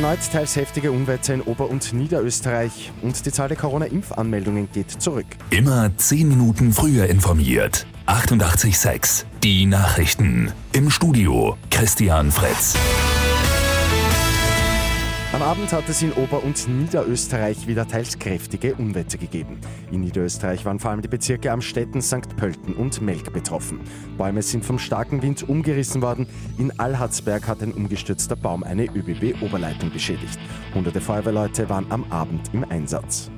Erneut teils heftige Unwetter in Ober- und Niederösterreich und die Zahl der Corona-Impfanmeldungen geht zurück. Immer 10 Minuten früher informiert. 88.6 Die Nachrichten. Im Studio Christian Fretz. Am Abend hat es in Ober- und Niederösterreich wieder teils kräftige Unwetter gegeben. In Niederösterreich waren vor allem die Bezirke Amstetten, St. Pölten und Melk betroffen. Bäume sind vom starken Wind umgerissen worden. In Allhardsberg hat ein umgestürzter Baum eine ÖBB-Oberleitung beschädigt. Hunderte Feuerwehrleute waren am Abend im Einsatz.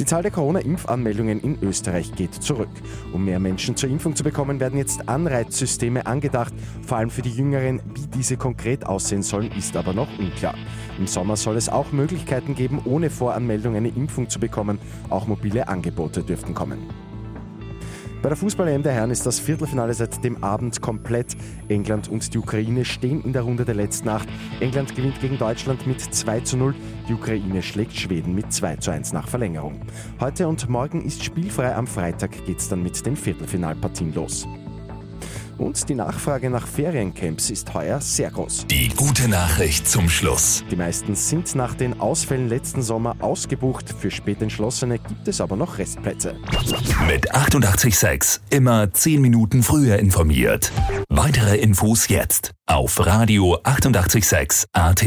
Die Zahl der Corona-Impfanmeldungen in Österreich geht zurück. Um mehr Menschen zur Impfung zu bekommen, werden jetzt Anreizsysteme angedacht. Vor allem für die Jüngeren. Wie diese konkret aussehen sollen, ist aber noch unklar. Im Sommer soll es auch Möglichkeiten geben, ohne Voranmeldung eine Impfung zu bekommen. Auch mobile Angebote dürften kommen. Bei der Fußball-EM der Herren ist das Viertelfinale seit dem Abend komplett. England und die Ukraine stehen in der Runde der letzten Acht. England gewinnt gegen Deutschland mit 2 zu 0. Die Ukraine schlägt Schweden mit 2 zu 1 nach Verlängerung. Heute und morgen ist spielfrei. Am Freitag geht es dann mit den Viertelfinalpartien los. Und die Nachfrage nach Feriencamps ist heuer sehr groß. Die gute Nachricht zum Schluss. Die meisten sind nach den Ausfällen letzten Sommer ausgebucht. Für Spätentschlossene gibt es aber noch Restplätze. Mit 88.6 immer 10 Minuten früher informiert. Weitere Infos jetzt auf Radio 886 AT.